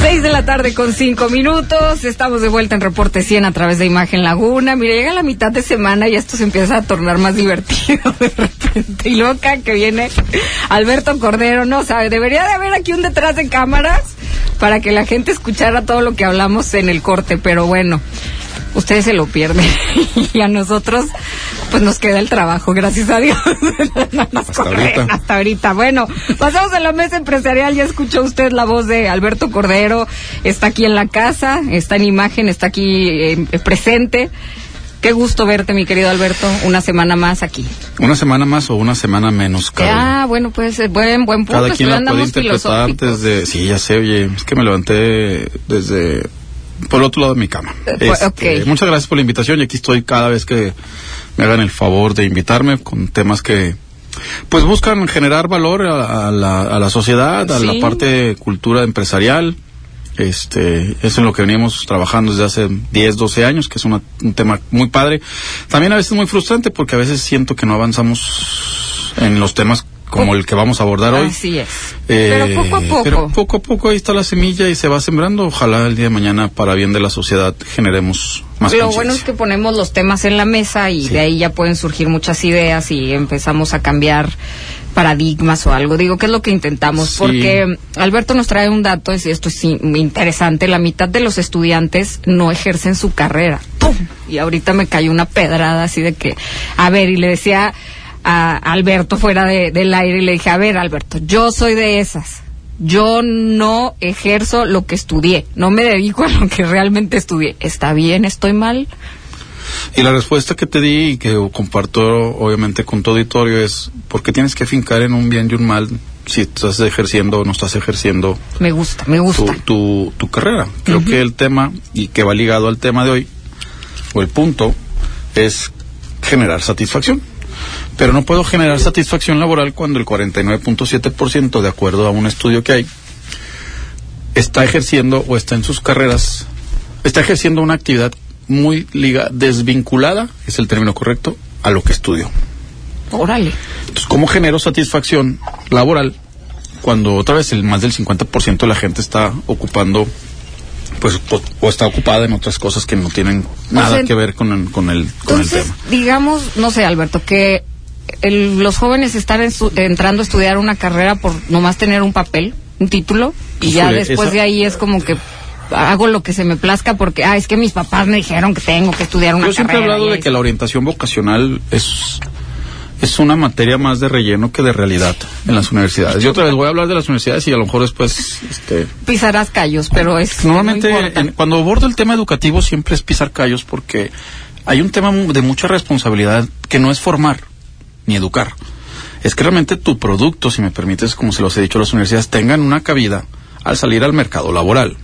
Seis de la tarde con cinco minutos. Estamos de vuelta en Reporte 100 a través de Imagen Laguna. Mira, llega la mitad de semana y esto se empieza a tornar más divertido de repente. Y loca que viene Alberto Cordero, no sabe, debería de haber aquí un detrás de cámaras para que la gente escuchara todo lo que hablamos en el corte, pero bueno, ustedes se lo pierden y a nosotros pues nos queda el trabajo, gracias a Dios. hasta, ahorita. hasta ahorita. Bueno, pasamos a la mesa empresarial, ya escuchó usted la voz de Alberto Cordero, está aquí en la casa, está en imagen, está aquí eh, presente. Qué gusto verte, mi querido Alberto, una semana más aquí. Una semana más o una semana menos, Ah, bueno, pues buen, buen punto. Cada quien la puede interpretar desde... Sí, ya sé, oye, es que me levanté desde por el otro lado de mi cama. Eh, este, muchas gracias por la invitación y aquí estoy cada vez que me hagan el favor de invitarme con temas que pues buscan generar valor a, la, a la, sociedad, a la parte cultura empresarial. Este, es en lo que venimos trabajando desde hace 10, 12 años, que es un tema muy padre. También a veces muy frustrante porque a veces siento que no avanzamos en los temas como el que vamos a abordar hoy. Así es. pero eh, poco a poco. Pero poco a poco ahí está la semilla y se va sembrando. Ojalá el día de mañana, para bien de la sociedad, generemos más Lo bueno es que ponemos los temas en la mesa y de ahí ya pueden surgir muchas ideas y empezamos a cambiar paradigmas o algo. Digo, ¿qué es lo que intentamos? Porque Alberto nos trae un dato, y esto es interesante, la mitad de los estudiantes no ejercen su carrera. ¡Pum! Y ahorita me cayó una pedrada así de que, a ver, y le decía a Alberto fuera del aire y le dije, a ver Alberto, yo soy de esas. Yo no ejerzo lo que estudié, no me dedico a lo que realmente estudié. ¿Está bien? ¿Estoy mal? Y la respuesta que te di y que comparto obviamente con tu auditorio es, porque tienes que fincar en un bien y un mal si estás ejerciendo o no estás ejerciendo? Me gusta, me gusta. Tu, tu, carrera. Creo que el tema, y que va ligado al tema de hoy, o el punto, es generar satisfacción. Pero no puedo generar satisfacción laboral cuando el 49.7%, de acuerdo a un estudio que hay, está ejerciendo o está en sus carreras, está ejerciendo una actividad muy liga, desvinculada, es el término correcto, a lo que estudió. Órale. Entonces, ¿cómo genero satisfacción laboral cuando otra vez el más del 50% de la gente está ocupando pues o, está ocupada en otras cosas que no tienen nada que ver con el, con el, con el tema. Digamos, no sé, Alberto, que los jóvenes están entrando a estudiar una carrera por nomás tener un papel, un título, y ya después de ahí es como que hago lo que se me plazca porque, ah, es que mis papás me dijeron que tengo que estudiar una carrera. Yo siempre he hablado de que la orientación vocacional es es una materia más de relleno que de realidad en las universidades. Yo otra vez voy a hablar de las universidades y a lo mejor después... Este, Pisarás callos, pero es... Normalmente cuando abordo el tema educativo siempre es pisar callos porque hay un tema de mucha responsabilidad que no es formar ni educar. Es que realmente tu producto, si me permites, como se los he dicho a las universidades, tengan una cabida al salir al mercado laboral.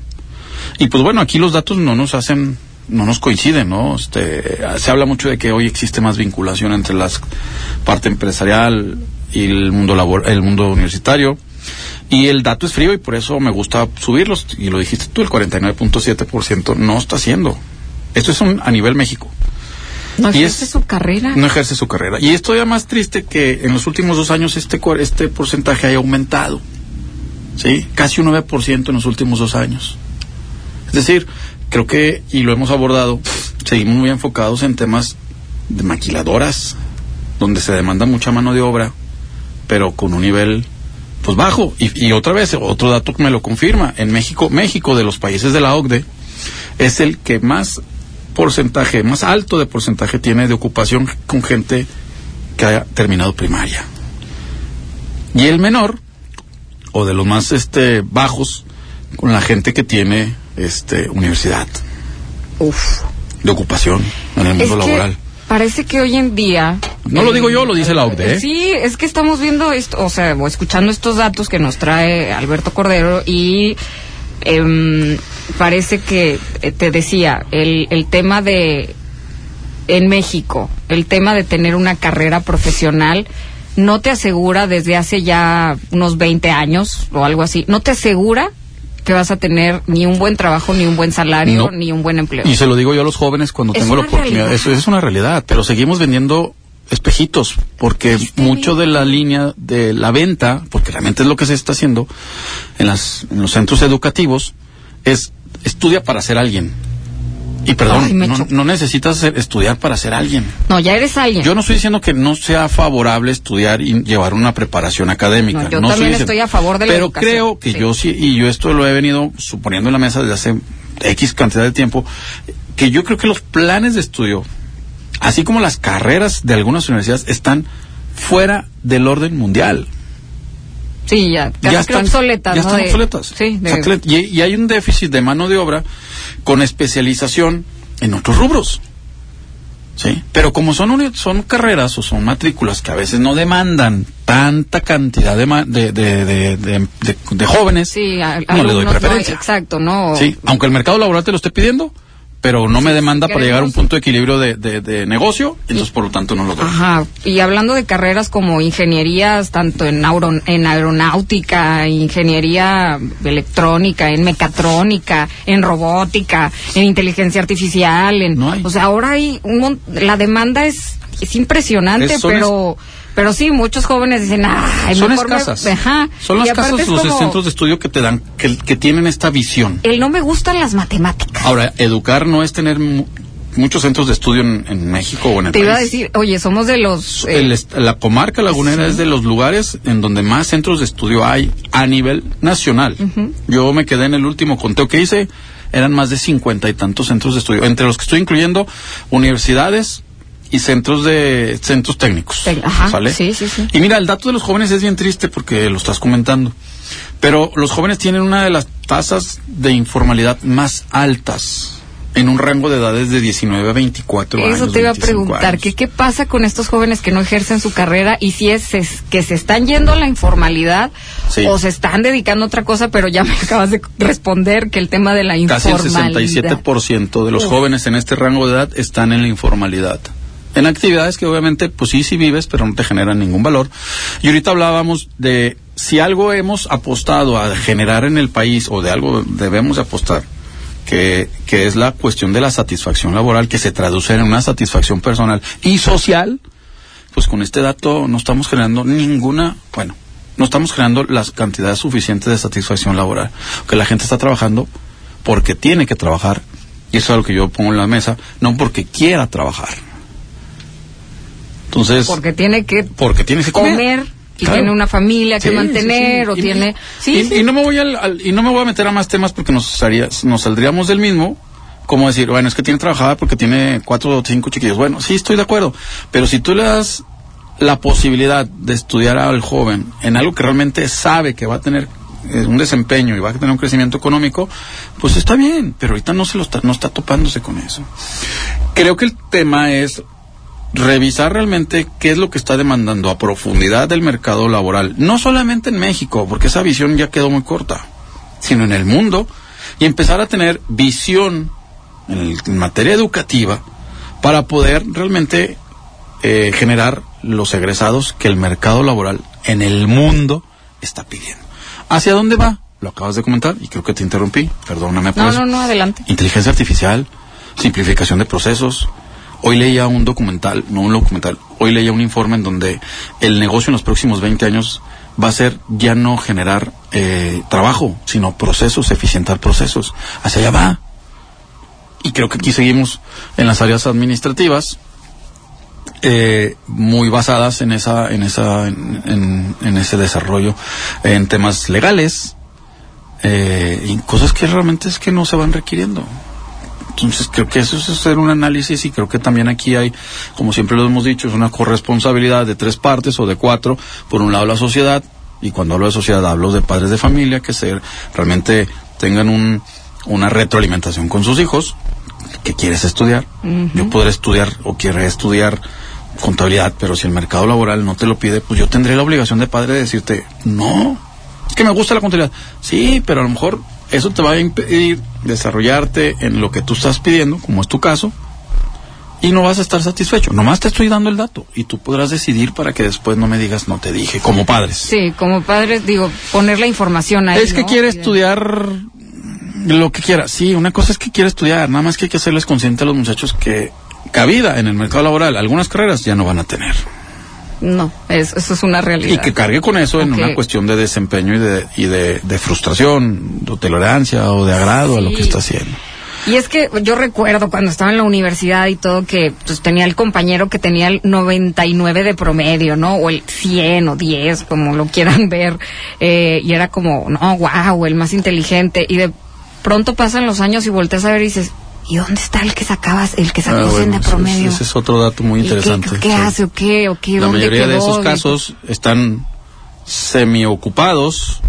Y pues bueno, aquí los datos no nos hacen no nos coinciden, ¿no? Este, se habla mucho de que hoy existe más vinculación entre la parte empresarial y el mundo labor, el mundo universitario. Y el dato es frío y por eso me gusta subirlos. Y lo dijiste tú, el 49.7% no está haciendo. Esto es un, a nivel México. No ejerce su carrera. No ejerce su carrera. Y esto ya más triste que en los últimos dos años este, este porcentaje haya aumentado. ¿Sí? Casi un 9% en los últimos dos años. Es decir, creo que, y lo hemos abordado, seguimos muy enfocados en temas de maquiladoras, donde se demanda mucha mano de obra, pero con un nivel pues bajo. Y, otra vez, otro dato que me lo confirma, en México, México de los países de la OCDE, es el que más porcentaje, más alto de porcentaje tiene de ocupación con gente que haya terminado primaria. Y el menor, o de los más este, bajos, con la gente que tiene este, universidad. Uf. De ocupación en el mundo laboral. Parece que hoy en día. No lo digo yo, lo dice la OCDE. ¿eh? Sí, es que estamos viendo esto, o sea, escuchando estos datos que nos trae Alberto Cordero y em, parece que, eh, te decía, el, el tema de. En México, el tema de tener una carrera profesional no te asegura desde hace ya unos 20 años o algo así, no te asegura que vas a tener ni un buen trabajo, ni un buen salario, ni un buen empleo. Y se lo digo yo a los jóvenes cuando tengo la oportunidad. Eso es una realidad, pero seguimos vendiendo espejitos, porque mucho de la línea de la venta, porque realmente es lo que se está haciendo en, las, en los centros educativos, es estudia para ser alguien. Y perdón, Ay, no, necesitas estudiar para ser alguien. No, ya eres alguien. Yo no estoy diciendo que no sea favorable estudiar y llevar una preparación académica. No, yo No también diciendo- estoy a favor de la Pero educación, creo que sí. yo sí, y yo esto lo he venido suponiendo en la mesa desde hace X cantidad de tiempo, que yo creo que los planes de estudio, así como las carreras de algunas universidades, están fuera del orden mundial. Sí, ya, casi que obsoletas, ya ¿no? están De- obsoletas. Sí, de- y, y hay un déficit de mano de obra con especialización en otros rubros. ¿Sí? Pero como son, son carreras o son matrículas que a veces no demandan tanta cantidad de, de, de, de, jóvenes, sí, a- no le doy preferencia. exacto, no. Sí, aunque el mercado laboral te lo esté pidiendo, pero no me demanda para llegar a un punto de equilibrio de, de- de negocio, entonces por lo tanto no lo doy. Ajá, y hablando de carreras como ingenierías, tanto en, auro- en aeronáutica, ingeniería electrónica, en mecatrónica, en robótica, en inteligencia artificial, en, No hay. o sea, ahora hay un la demanda es, es impresionante, Es- pero pero sí, muchos jóvenes dicen, ay, son mejor me-". escasas. Ajá. Son las casas es los como, centros de estudio que te dan, que, que tienen esta visión. El no me gustan las matemáticas. Ahora, educar no es tener mu- muchos centros de estudio en, en México o en el Te país. iba a decir, oye, somos de los... eh, El la comarca lagunera es de los lugares en donde más centros de estudio hay a nivel nacional. Yo me quedé en el último conteo que hice, eran más de cincuenta y tantos centros de estudio, entre los que estoy incluyendo universidades y centros de centros técnicos. Ajá, ¿sale? sí, sí, sí. Y mira, el dato de los jóvenes es bien triste porque lo estás comentando. Pero los jóvenes tienen una de las tasas de informalidad más altas en un rango de edades de 19 a 24 años. Eso te iba a 25 preguntar, que qué pasa con estos jóvenes que no ejercen su carrera y si es, es que se están yendo a la informalidad Sí. o se están dedicando a otra cosa, pero ya me acabas de responder que el tema de la Casi el informalidad. 67% de los jóvenes en este rango de edad están en la informalidad. En actividades que obviamente, pues sí, sí vives, pero no te generan ningún valor. Y ahorita hablábamos de si algo hemos apostado a generar en el país o de algo debemos de apostar, que, que es la cuestión de la satisfacción laboral, que se traduce en una satisfacción personal y social, pues con este dato no estamos generando ninguna, bueno, no estamos generando las cantidades suficientes de satisfacción laboral. Que la gente está trabajando porque tiene que trabajar, y eso es lo que yo pongo en la mesa, no porque quiera trabajar. Entonces, Porque tiene que porque tienes que comer. comer y Claro. tiene una familia que Sí, mantener sí, sí. o Y- tiene... Sí, y, sí. y no me voy al, al- y no me voy a meter a más temas porque nos haría- nos saldríamos del mismo como decir bueno es que tiene trabajada porque tiene cuatro o cinco chiquillos bueno sí estoy de acuerdo pero si tú le das la posibilidad de estudiar al joven en algo que realmente sabe que va a tener eh, un desempeño y va a tener un crecimiento económico pues está bien pero ahorita no se lo está no está topándose con eso creo que el tema es revisar realmente qué es lo que está demandando a profundidad del mercado laboral, no solamente en México, porque esa visión ya quedó muy corta, sino en el mundo, y empezar a tener visión en, el- en materia educativa para poder realmente eh, generar los egresados que el mercado laboral en el mundo está pidiendo. ¿Hacia dónde va? Lo acabas de comentar y creo que te interrumpí, perdóname por No, eso. no, no, adelante. Inteligencia artificial, simplificación de procesos. Hoy leía un documental, no un documental, hoy leía un informe en donde el negocio en los próximos 20 años va a ser ya no generar eh, trabajo, sino procesos, eficientar procesos. Hacia allá va. Y creo que aquí seguimos en las áreas administrativas, eh, muy basadas en esa, en esa, en, en- en ese desarrollo, en temas legales, eh, y cosas que realmente es que no se van requiriendo. Entonces creo que eso es hacer un análisis y creo que también aquí hay, como siempre lo hemos dicho, es una corresponsabilidad de tres partes o de cuatro. Por un lado la sociedad, y cuando hablo de sociedad hablo de padres de familia que se, realmente tengan un, una retroalimentación con sus hijos, que quieres estudiar. Yo podré estudiar o quiero estudiar contabilidad, pero si el mercado laboral no te lo pide, pues yo tendré la obligación de padre de decirte, no, es que me gusta la contabilidad. Sí, pero a lo mejor eso te va a impedir desarrollarte en lo que tú estás pidiendo, como es tu caso, y no vas a estar satisfecho. Nomás te estoy dando el dato y tú podrás decidir para que después no me digas no te dije, como padres. Sí, como padres, digo, poner la información ahí. es que ¿no? quiere estudiar lo que quiera. Sí, una cosa es que quiere estudiar, nada más que hay que hacerles consciente a los muchachos que cabida en el mercado laboral, algunas carreras ya no van a tener. No, es, eso es una realidad. Y que cargue con eso en una cuestión de desempeño y de, y de, de frustración, de tolerancia o de agrado a lo que está haciendo. Y es que yo recuerdo cuando estaba en la universidad y todo que pues, tenía el compañero que tenía el 99 de promedio, ¿no? O el 100 o 10, como lo quieran ver. Eh, y era como, no, wow, el más inteligente. Y de pronto pasan los años y volteas a ver y dices, ¿y dónde está el que sacabas, el que sacó Ah, 100 bueno, de promedio? Ese es otro dato muy ¿Y qué- interesante. ¿Qué, sí. hace o qué? ¿O qué? La ¿Dónde mayoría de esos Y- casos están semiocupados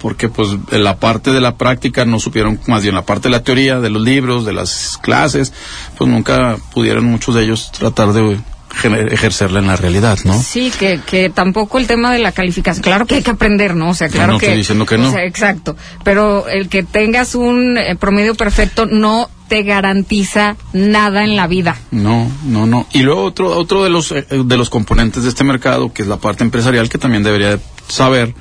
porque pues en la parte de la práctica no supieron, más bien la parte de la teoría, de los libros, de las clases, pues nunca pudieron muchos de ellos tratar de ejercerla en la realidad, ¿no? Sí, que, que tampoco el tema de la calificación, claro que hay que aprender, ¿no? O sea, claro no que... estoy diciendo que no. o sea, exacto, pero el que tengas un eh, promedio perfecto no te garantiza nada en la vida. No, no, no. Y luego otro, otro de los eh, de los componentes de este mercado, que es la parte empresarial, que también debería de saber,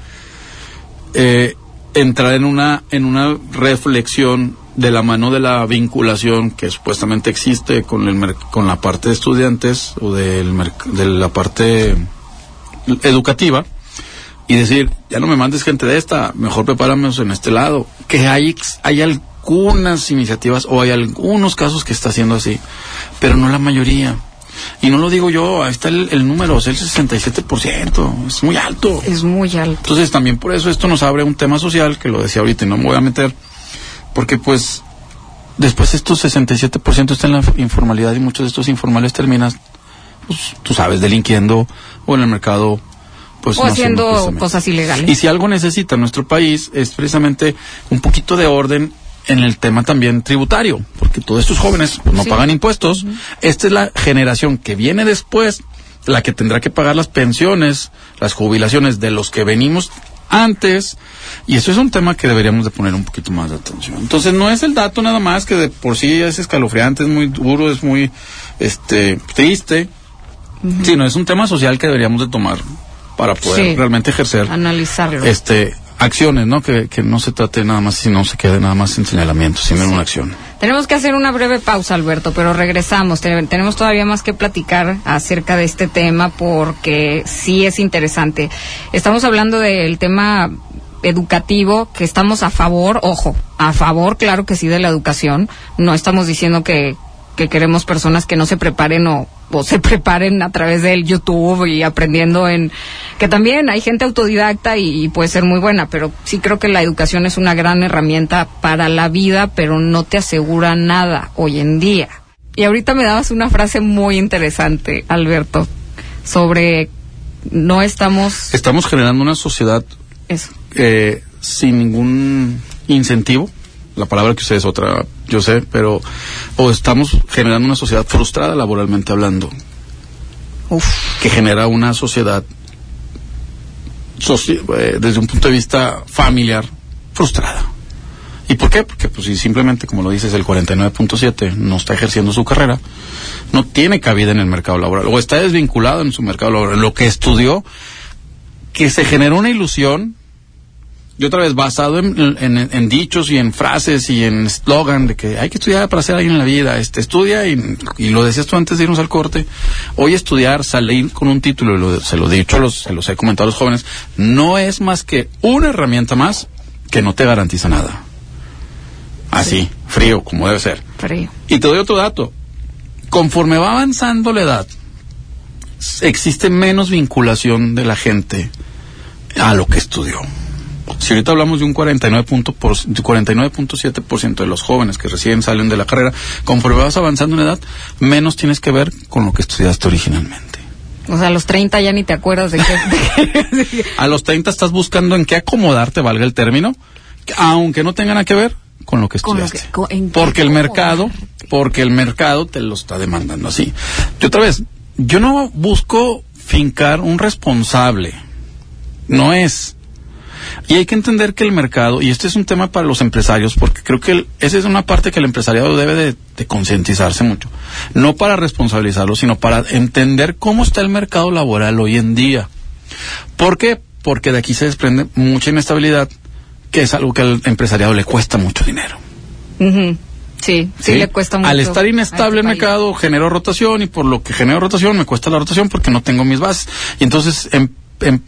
eh, entrar en una, en una reflexión de la mano de la vinculación que supuestamente existe con el con la parte de estudiantes o del de la parte educativa y decir, ya no me mandes gente de esta, mejor prepáramos en este lado. Que hay, hay algunas iniciativas o hay algunos casos que está haciendo así, pero no la mayoría. Y no lo digo yo, ahí está el, el número, es el 67%, es muy alto. Es muy alto. Entonces también por eso esto nos abre un tema social, que lo decía ahorita y no me voy a meter, porque pues después estos 67% está en la informalidad y muchos de estos informales terminan, pues tú sabes, delinquiendo o en el mercado pues o no haciendo cosas ilegales. Y si algo necesita nuestro país es precisamente un poquito de orden en el tema también tributario, porque todos estos jóvenes pues, no Sí. pagan impuestos. Esta es la generación que viene después, la que tendrá que pagar las pensiones, las jubilaciones de los que venimos antes, y eso es un tema que deberíamos de poner un poquito más de atención. Entonces no es el dato nada más que de por sí es escalofriante, es muy duro, es muy este triste, sino es un tema social que deberíamos de tomar para poder Sí. realmente ejercer Analizarlo. este acciones, ¿no? Que, que no se trate nada más, si no se quede nada más en señalamiento, sino en una acción. Tenemos que hacer una breve pausa, Alberto, pero regresamos. Te- tenemos todavía más que platicar acerca de este tema porque sí es interesante. Estamos hablando del tema educativo, que estamos a favor, ojo, a favor, claro que sí, de la educación. No estamos diciendo que, que queremos personas que no se preparen o, o se preparen a través del YouTube y aprendiendo en que también hay gente autodidacta y, y puede ser muy buena, pero sí creo que la educación es una gran herramienta para la vida, pero no te asegura nada hoy en día. Y ahorita me dabas una frase muy interesante, Alberto, sobre no estamos Estamos generando una sociedad eso. eh, sin ningún incentivo. La palabra que usted es otra, yo sé, pero o estamos generando una sociedad frustrada laboralmente hablando, Uf, que genera una sociedad soci- eh, desde un punto de vista familiar frustrada. ¿Y por qué? Porque pues si simplemente, como lo dices, el 49.7 no está ejerciendo su carrera, no tiene cabida en el mercado laboral, o está desvinculado en su mercado laboral, lo que estudió, que se generó una ilusión, y otra vez basado en, en- en dichos y en frases y en eslogan de que hay que estudiar para ser alguien en la vida, este estudia y, y lo decías tú antes de irnos al corte, hoy estudiar, salir con un título, y lo- se lo he dicho, los, se los he comentado a los jóvenes, no es más que una herramienta más que no te garantiza nada. Así, frío, como debe ser. frío. Y te doy otro dato. Conforme va avanzando la edad, existe menos vinculación de la gente a lo que estudió. Si ahorita hablamos de un 49 punto por- de 49.7% de los jóvenes que recién salen de la carrera, conforme vas avanzando en edad, menos tienes que ver con lo que estudiaste originalmente. O sea, a los 30 ya ni te acuerdas de qué. A los 30 estás buscando en qué acomodarte, valga el término, que- aunque no tenga nada que ver con lo que lo estudiaste. que- porque el mercado, porque el mercado te lo está demandando así. Y otra vez, yo no busco fincar un responsable. No es. Y hay que entender que el mercado, y este es un tema para los empresarios, porque creo que el- esa es una parte que el empresariado debe de, de concientizarse mucho. No para responsabilizarlo, sino para entender cómo está el mercado laboral hoy en día. ¿Por qué? Porque de aquí se desprende mucha inestabilidad, que es algo que al empresariado le cuesta mucho dinero. Sí, sí, le cuesta mucho. Al estar a inestable este el mercado, genero rotación y por lo que genero rotación me cuesta la rotación porque no tengo mis bases. Y entonces em-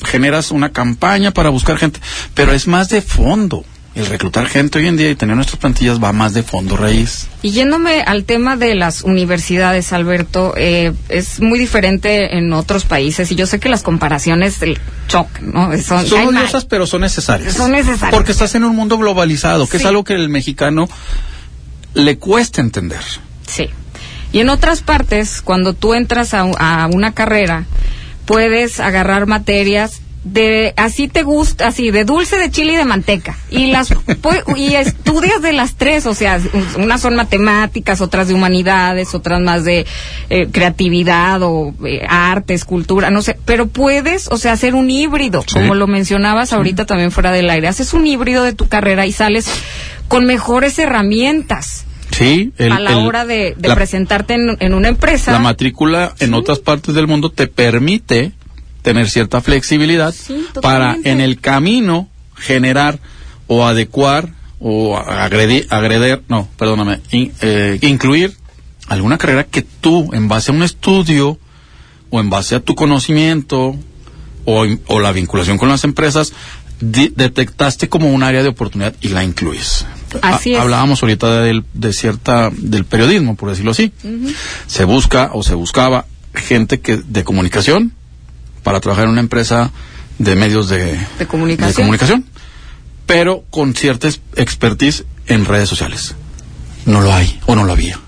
generas una campaña para buscar gente, pero es más de fondo. El reclutar gente hoy en día y tener nuestras plantillas va más de fondo raíz. Y yéndome al tema de las universidades, Alberto, eh, es muy diferente en otros países y yo sé que las comparaciones chocan, ¿no? Son, Son odiosas, pero son necesarias. Son necesarias. Porque estás en un mundo globalizado, que Sí. es algo que el mexicano le cuesta entender. Sí. Y en otras partes, cuando tú entras a, a una carrera, puedes agarrar materias de así te gusta, así de dulce de chile y de manteca. Y las y estudias de las tres, o sea, unas son matemáticas, otras de humanidades, otras más de eh, creatividad o eh, arte, escultura, no sé, pero puedes, o sea, hacer un híbrido, Sí. como lo mencionabas ahorita también fuera del aire, haces un híbrido de tu carrera y sales con mejores herramientas Sí, el- a la el- hora de, de la- presentarte en, en una empresa. La matrícula en otras partes del mundo te permite tener cierta flexibilidad Sí, para en el camino generar o adecuar o agredi- agreder, no, perdóname, in- eh, incluir alguna carrera que tú, en base a un estudio o en base a tu conocimiento o, la vinculación con las empresas, di- detectaste como un área de oportunidad y la incluyes. Así es. Hablábamos ahorita del, de cierta, del periodismo, por decirlo así. Se busca o se buscaba gente que de comunicación para trabajar en una empresa de medios de, De comunicación. de comunicación, pero con cierta expertise en redes sociales. No lo hay o no lo había.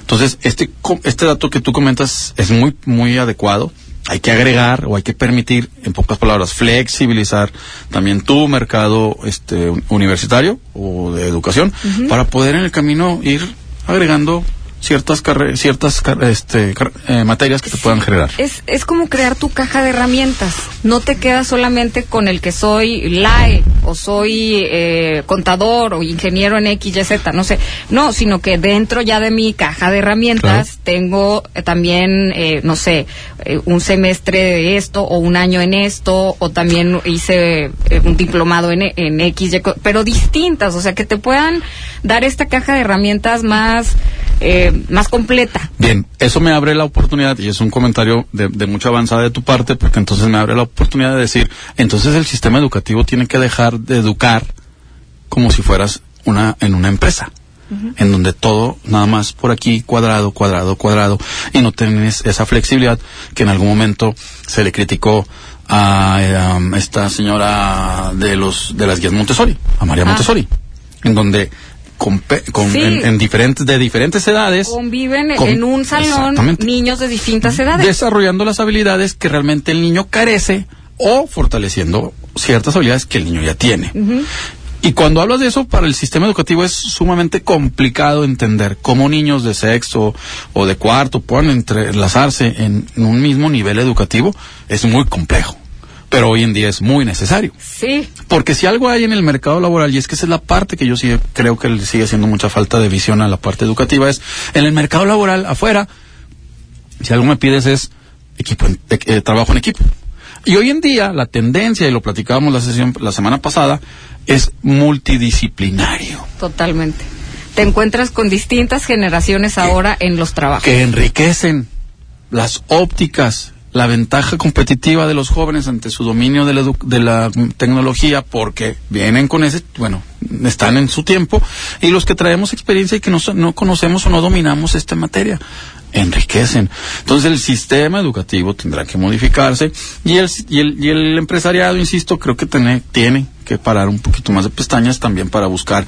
Entonces, este, este dato que tú comentas es muy, muy adecuado. Hay que agregar o hay que permitir, en pocas palabras, flexibilizar también tu mercado este, un- universitario o de educación para poder en el camino ir agregando ciertas ciertas este, eh, materias que te puedan generar. Es, es como crear tu caja de herramientas. No te quedas solamente con el que soy LAE o soy eh, contador o ingeniero en X, Y, Z, no sé. No, sino que dentro ya de mi caja de herramientas Claro. tengo eh, también, eh, no sé, eh, un semestre de esto o un año en esto o también hice eh, un diplomado en, en X, Y, pero distintas, o sea, que te puedan dar esta caja de herramientas más, eh, más completa. Bien, eso me abre la oportunidad, y es un comentario de, de mucha avanzada de tu parte, porque entonces me abre la oportunidad de decir, entonces el sistema educativo tiene que dejar de educar como si fueras una en una empresa, en donde todo nada más por aquí cuadrado, cuadrado, cuadrado, y no tienes esa flexibilidad que en algún momento se le criticó a eh, um, esta señora de los de las guías Montessori, a María Ah. Montessori, en donde con, pe- con- Sí. en, en diferentes de diferentes edades Conviven con- en un salón niños de distintas edades. desarrollando las habilidades que realmente el niño carece o fortaleciendo ciertas habilidades que el niño ya tiene. Y cuando hablas de eso, para el sistema educativo es sumamente complicado entender cómo niños de sexto o de cuarto puedan entrelazarse en, en un mismo nivel educativo. Es muy complejo, pero hoy en día es muy necesario. Sí, Porque si algo hay en el mercado laboral, y es que esa es la parte que yo sí creo que le sigue haciendo mucha falta de visión a la parte educativa, es en el mercado laboral afuera, si algo me pides es equipo, en- eh, eh, trabajo en equipo. Y hoy en día la tendencia, y lo platicábamos la sesión la semana pasada, es multidisciplinario, totalmente. Te encuentras con distintas generaciones ahora en los trabajos. que enriquecen las ópticas, la ventaja competitiva de los jóvenes ante su dominio de la, de la tecnología, porque vienen con ese, bueno, están en su tiempo, y los que traemos experiencia y que no, no conocemos o no dominamos esta materia, enriquecen. Entonces el sistema educativo tendrá que modificarse y el, y el, y el empresariado, insisto, creo que tiene, tiene que parar un poquito más de pestañas también para buscar,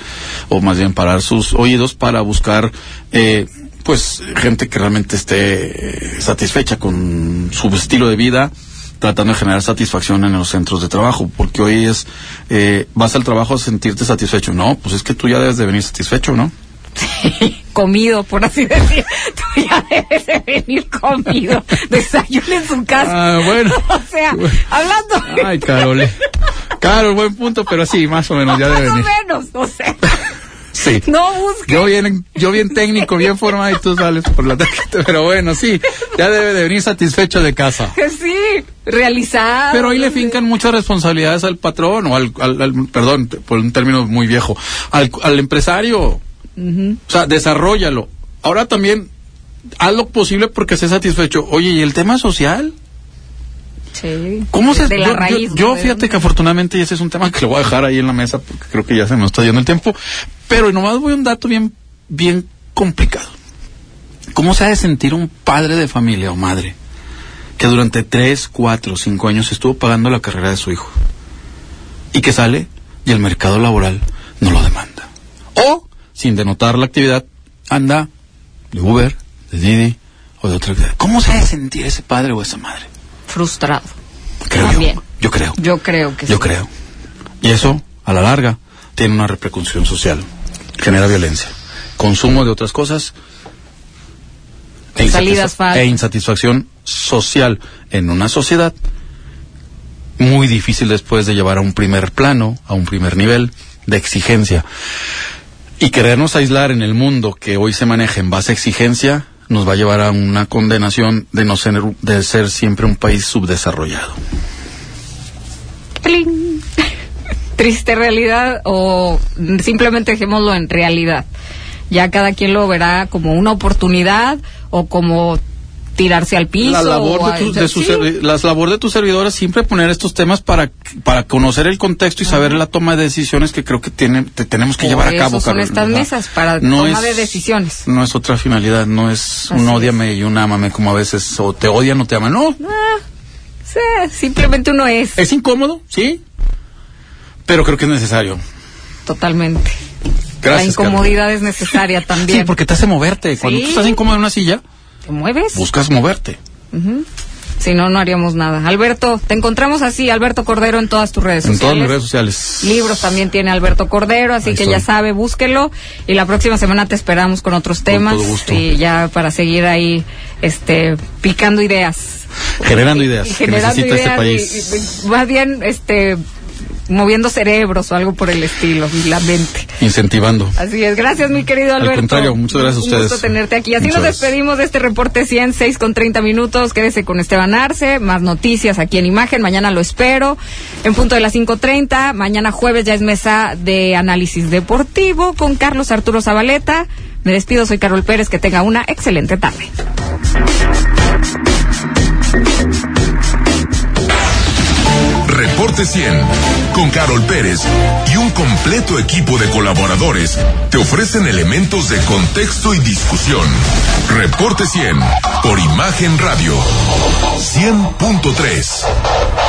o más bien parar sus oídos para buscar, eh, pues, gente que realmente esté eh, satisfecha con su estilo de vida, tratando de generar satisfacción en los centros de trabajo, porque hoy es, eh, vas al trabajo a sentirte satisfecho. No, pues es que tú ya debes de venir satisfecho, ¿no? comido, por así decir. Tú ya debes de venir comido. Desayuno en su casa. Ah, bueno. o sea, hablando. Ay, Carole. Carol, buen punto, pero sí, más o menos ya más debe o venir. menos, o sea, Sí. no busques. Yo bien, yo bien técnico, bien formado y tú sales por la tarjeta, pero bueno, sí, ya debe de venir satisfecho de casa. Que sí, realizado. Pero ahí le fincan muchas responsabilidades al patrón o al, al- al- perdón, por un término muy viejo, al, al empresario. O sea, desarrollalo. Ahora también haz lo posible porque estés satisfecho. Oye, ¿y el tema social? Sí. ¿Cómo se De la yo, fíjate que afortunadamente y ese es un tema que lo voy a dejar ahí en la mesa porque creo que ya se nos está yendo el tiempo, pero nomás voy a un dato bien bien complicado. ¿Cómo se ha de sentir un padre de familia o madre que durante tres, cuatro, cinco años estuvo pagando la carrera de su hijo y que sale y el mercado laboral no lo demanda? O, sin denotar la actividad, anda de Uber, de Didi o de otra actividad. ¿Cómo se ha de sentir ese padre o esa madre? Frustrado. Creo También. yo. Yo creo. Yo creo que Yo sí. creo. Y eso, a la larga, tiene una repercusión social. Genera violencia. Consumo de otras cosas. E, Salidas insatisfa- e insatisfacción social en una sociedad muy difícil después de llevar a un primer plano, a un primer nivel de exigencia. Y querernos aislar en el mundo que hoy se maneja en base a exigencia nos va a llevar a una condenación de no ser, de ser siempre un país subdesarrollado. ¡Pling! Triste realidad o simplemente dejémoslo en realidad. Ya cada quien lo verá como una oportunidad o como tirarse al piso. la labor de, tu, de su sí, las labor de tu servidora es siempre poner estos temas para para conocer el contexto y saber la toma de decisiones que creo que tiene, te- tenemos que Por llevar a cabo son Carol, estas ¿verdad? mesas, para toma de decisiones. no es otra finalidad no es un Así es. odiame y un ámame como a veces o te odian o te aman no Ah, sí, simplemente uno es. es incómodo sí pero creo que es necesario Totalmente. Gracias, la incomodidad es necesaria también. sí porque te hace moverte cuando Sí. tú estás incómodo en una silla ¿Te mueves? buscas moverte. Si no, no haríamos nada. Alberto, te encontramos así, Alberto Cordero, en todas tus redes en sociales. todas mis redes sociales Libros también tiene Alberto Cordero, así Ahí que estoy. ya sabe, búsquelo. Y la próxima semana te esperamos con otros temas. todo gusto. Y ya para seguir ahí, este, picando ideas. generando ideas Y que generando necesita este ideas país y- y- más bien, este, moviendo cerebros o algo por el estilo, y la mente. incentivando Así es, gracias mi querido Al Alberto. contrario, muchas gracias a Un ustedes. gusto tenerte aquí. Así Muchas nos gracias. despedimos de este reporte 100, 6 con 30 minutos. Quédese con Esteban Arce, más noticias aquí en Imagen. Mañana lo espero en punto de las 5.30. Mañana jueves ya es mesa de análisis deportivo con Carlos Arturo Zabaleta. Me despido, soy Carol Pérez. Que tenga una excelente tarde. Reporte 100 con Carol Pérez y un completo equipo de colaboradores te ofrecen elementos de contexto y discusión. Reporte 100 por Imagen Radio 100.3.